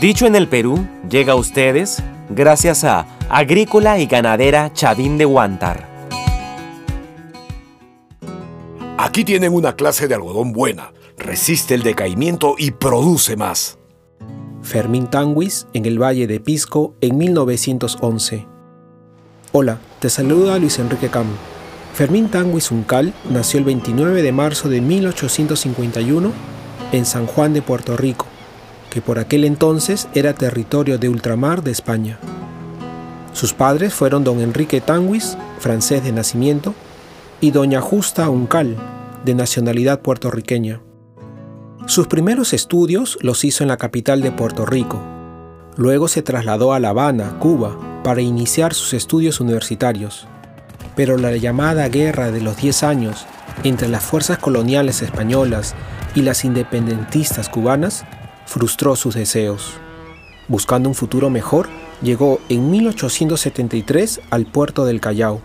Dicho en el Perú, llega a ustedes gracias a Agrícola y Ganadera Chavín de Huántar. Aquí tienen una clase de algodón buena, resiste el decaimiento y produce más. Fermín Tanguis en el Valle de Pisco en 1911. Hola, te saluda Luis Enrique Cam. Fermín Tanguis Uncal nació el 29 de marzo de 1851 en San Juan de Puerto Rico, que por aquel entonces era territorio de ultramar de España. Sus padres fueron don Enrique Tanguis, francés de nacimiento, y doña Justa Uncal, de nacionalidad puertorriqueña. Sus primeros estudios los hizo en la capital de Puerto Rico. Luego se trasladó a La Habana, Cuba, para iniciar sus estudios universitarios. Pero la llamada Guerra de los Diez Años entre las fuerzas coloniales españolas y las independentistas cubanas frustró sus deseos. Buscando un futuro mejor, llegó en 1873 al puerto del Callao,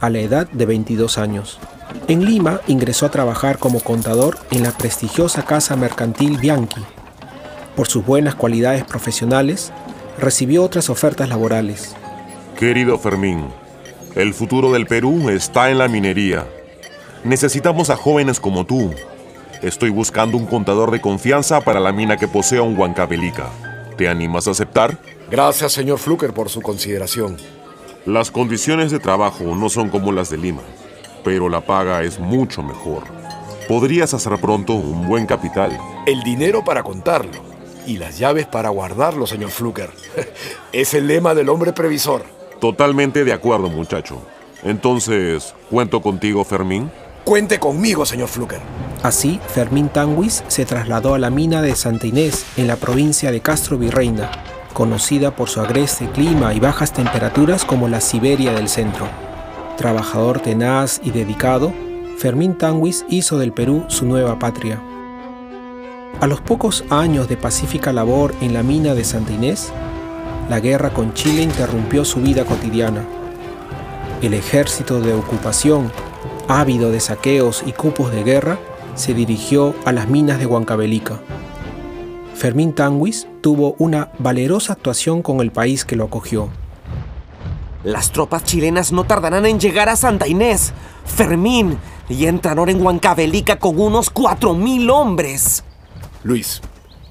a la edad de 22 años. En Lima ingresó a trabajar como contador en la prestigiosa casa mercantil Bianchi. Por sus buenas cualidades profesionales, recibió otras ofertas laborales. Querido Fermín, el futuro del Perú está en la minería. Necesitamos a jóvenes como tú, Estoy buscando un contador de confianza para la mina que posea un Huancavelica. ¿Te animas a aceptar? Gracias, señor Fluker, por su consideración. Las condiciones de trabajo no son como las de Lima, pero la paga es mucho mejor. Podrías hacer pronto un buen capital. El dinero para contarlo y las llaves para guardarlo, señor Fluker. es el lema del hombre previsor. Totalmente de acuerdo, muchacho. Entonces, ¿cuento contigo, Fermín? Cuente conmigo, señor Fluker. Así, Fermín Tanguis se trasladó a la mina de Santa Inés, en la provincia de Castro Virreina, conocida por su agreste clima y bajas temperaturas como la Siberia del centro. Trabajador tenaz y dedicado, Fermín Tanguis hizo del Perú su nueva patria. A los pocos años de pacífica labor en la mina de Santa Inés, la guerra con Chile interrumpió su vida cotidiana. El ejército de ocupación ávido de saqueos y cupos de guerra, se dirigió a las minas de Huancavelica. Fermín Tanguis tuvo una valerosa actuación con el país que lo acogió. Las tropas chilenas no tardarán en llegar a Santa Inés, Fermín, y entraron en Huancavelica con unos cuatro mil hombres. Luis,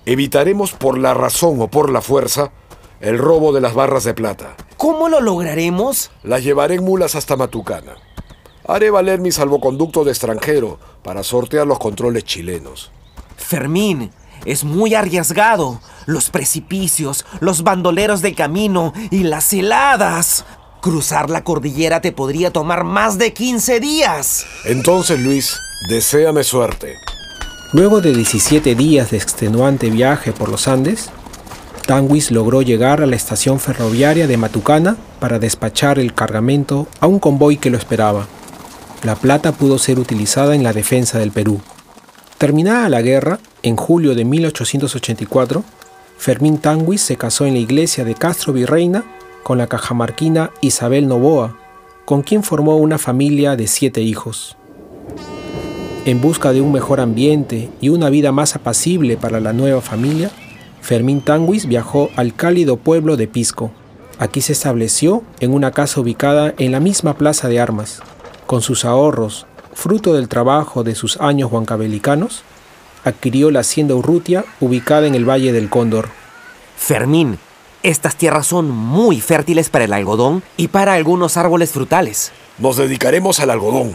evitaremos por la razón o por la fuerza el robo de las barras de plata. ¿Cómo lo lograremos? Las llevaré en mulas hasta Matucana. Haré valer mi salvoconducto de extranjero para sortear los controles chilenos. Fermín, es muy arriesgado. Los precipicios, los bandoleros del camino y las heladas. Cruzar la cordillera te podría tomar más de 15 días. Entonces, Luis, deséame suerte. Luego de 17 días de extenuante viaje por los Andes, Tanguis logró llegar a la estación ferroviaria de Matucana para despachar el cargamento a un convoy que lo esperaba la plata pudo ser utilizada en la defensa del Perú. Terminada la guerra, en julio de 1884, Fermín Tanguis se casó en la iglesia de Castro Virreina con la cajamarquina Isabel Novoa, con quien formó una familia de siete hijos. En busca de un mejor ambiente y una vida más apacible para la nueva familia, Fermín Tanguis viajó al cálido pueblo de Pisco. Aquí se estableció en una casa ubicada en la misma plaza de armas, con sus ahorros, fruto del trabajo de sus años huancabelicanos, adquirió la hacienda Urrutia ubicada en el Valle del Cóndor. Fermín, estas tierras son muy fértiles para el algodón y para algunos árboles frutales. Nos dedicaremos al algodón.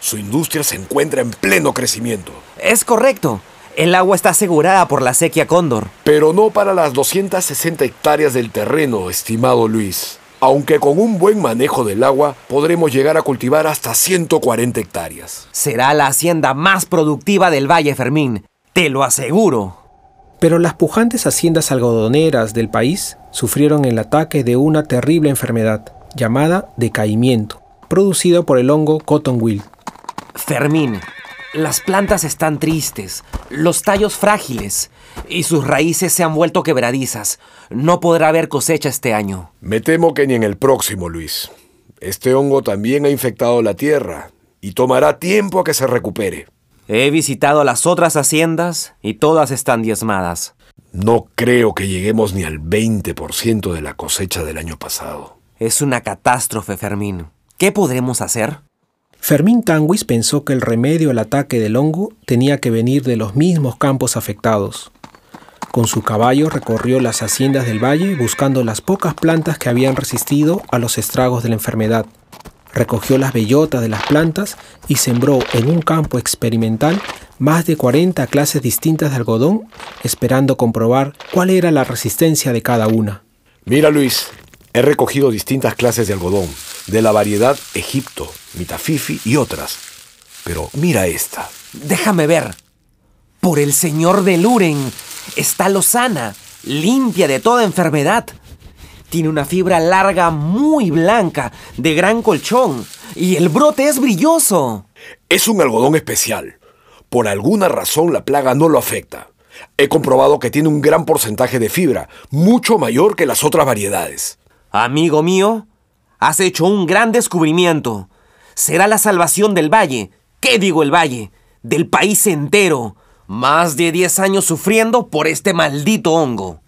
Su industria se encuentra en pleno crecimiento. Es correcto. El agua está asegurada por la sequía Cóndor. Pero no para las 260 hectáreas del terreno, estimado Luis aunque con un buen manejo del agua podremos llegar a cultivar hasta 140 hectáreas. Será la hacienda más productiva del Valle Fermín, te lo aseguro. Pero las pujantes haciendas algodoneras del país sufrieron el ataque de una terrible enfermedad llamada decaimiento, producida por el hongo cotton wilt. Fermín, las plantas están tristes, los tallos frágiles y sus raíces se han vuelto quebradizas. No podrá haber cosecha este año. Me temo que ni en el próximo, Luis. Este hongo también ha infectado la tierra y tomará tiempo a que se recupere. He visitado las otras haciendas y todas están diezmadas. No creo que lleguemos ni al 20% de la cosecha del año pasado. Es una catástrofe, Fermín. ¿Qué podremos hacer? Fermín Tanguis pensó que el remedio al ataque del hongo tenía que venir de los mismos campos afectados. Con su caballo recorrió las haciendas del valle buscando las pocas plantas que habían resistido a los estragos de la enfermedad. Recogió las bellotas de las plantas y sembró en un campo experimental más de 40 clases distintas de algodón, esperando comprobar cuál era la resistencia de cada una. Mira Luis, he recogido distintas clases de algodón, de la variedad Egipto, Mitafifi y otras. Pero mira esta. Déjame ver. Por el señor de Luren, está lozana, limpia de toda enfermedad. Tiene una fibra larga muy blanca, de gran colchón, y el brote es brilloso. Es un algodón especial. Por alguna razón la plaga no lo afecta. He comprobado que tiene un gran porcentaje de fibra, mucho mayor que las otras variedades. Amigo mío, has hecho un gran descubrimiento. Será la salvación del valle. ¿Qué digo el valle? Del país entero. Más de 10 años sufriendo por este maldito hongo.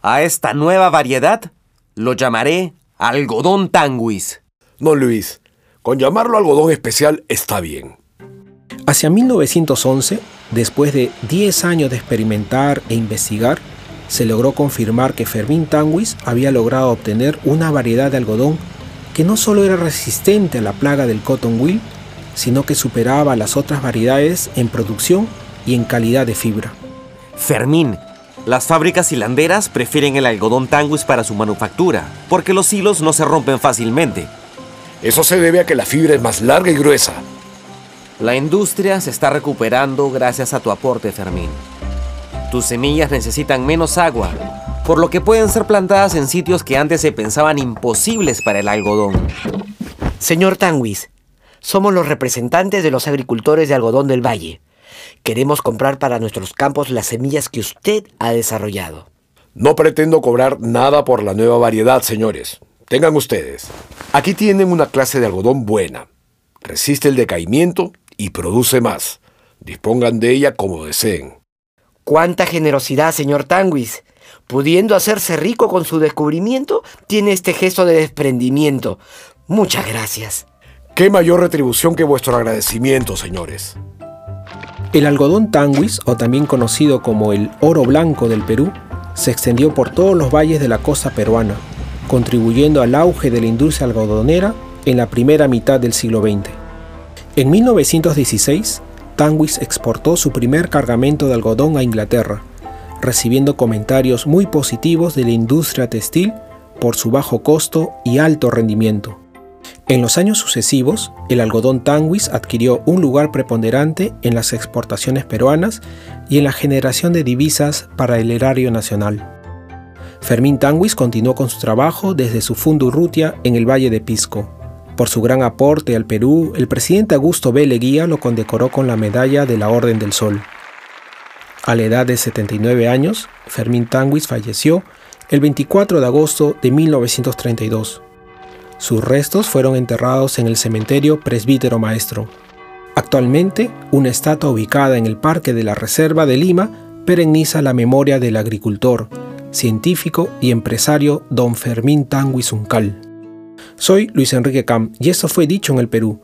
A esta nueva variedad lo llamaré algodón tanguis. No, Luis. Con llamarlo algodón especial está bien. Hacia 1911, después de 10 años de experimentar e investigar, se logró confirmar que Fermín Tanguis había logrado obtener una variedad de algodón que no solo era resistente a la plaga del cotton wool, sino que superaba a las otras variedades en producción y en calidad de fibra. Fermín, las fábricas hilanderas prefieren el algodón tanguis para su manufactura, porque los hilos no se rompen fácilmente. Eso se debe a que la fibra es más larga y gruesa. La industria se está recuperando gracias a tu aporte, Fermín. Tus semillas necesitan menos agua, por lo que pueden ser plantadas en sitios que antes se pensaban imposibles para el algodón. Señor Tanguis, somos los representantes de los agricultores de algodón del valle. Queremos comprar para nuestros campos las semillas que usted ha desarrollado. No pretendo cobrar nada por la nueva variedad, señores. Tengan ustedes. Aquí tienen una clase de algodón buena. Resiste el decaimiento y produce más. Dispongan de ella como deseen. ¡Cuánta generosidad, señor Tanguis! Pudiendo hacerse rico con su descubrimiento, tiene este gesto de desprendimiento. Muchas gracias. ¿Qué mayor retribución que vuestro agradecimiento, señores? El algodón tanguis, o también conocido como el oro blanco del Perú, se extendió por todos los valles de la costa peruana, contribuyendo al auge de la industria algodonera en la primera mitad del siglo XX. En 1916, Tanguis exportó su primer cargamento de algodón a Inglaterra, recibiendo comentarios muy positivos de la industria textil por su bajo costo y alto rendimiento. En los años sucesivos, el algodón tanguis adquirió un lugar preponderante en las exportaciones peruanas y en la generación de divisas para el erario nacional. Fermín Tanguis continuó con su trabajo desde su Fundurrutia en el Valle de Pisco. Por su gran aporte al Perú, el presidente Augusto B. Leguía lo condecoró con la medalla de la Orden del Sol. A la edad de 79 años, Fermín Tanguis falleció el 24 de agosto de 1932. Sus restos fueron enterrados en el cementerio Presbítero Maestro. Actualmente, una estatua ubicada en el Parque de la Reserva de Lima perenniza la memoria del agricultor, científico y empresario don Fermín Tanguis Uncal. Soy Luis Enrique Cam y esto fue Dicho en el Perú.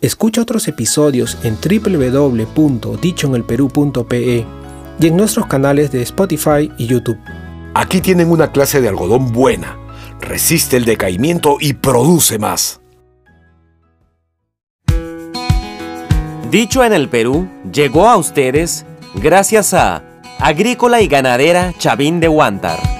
Escucha otros episodios en www.dichoenelperú.pe y en nuestros canales de Spotify y YouTube. Aquí tienen una clase de algodón buena resiste el decaimiento y produce más. Dicho en el Perú, llegó a ustedes gracias a Agrícola y Ganadera Chavín de Huántar.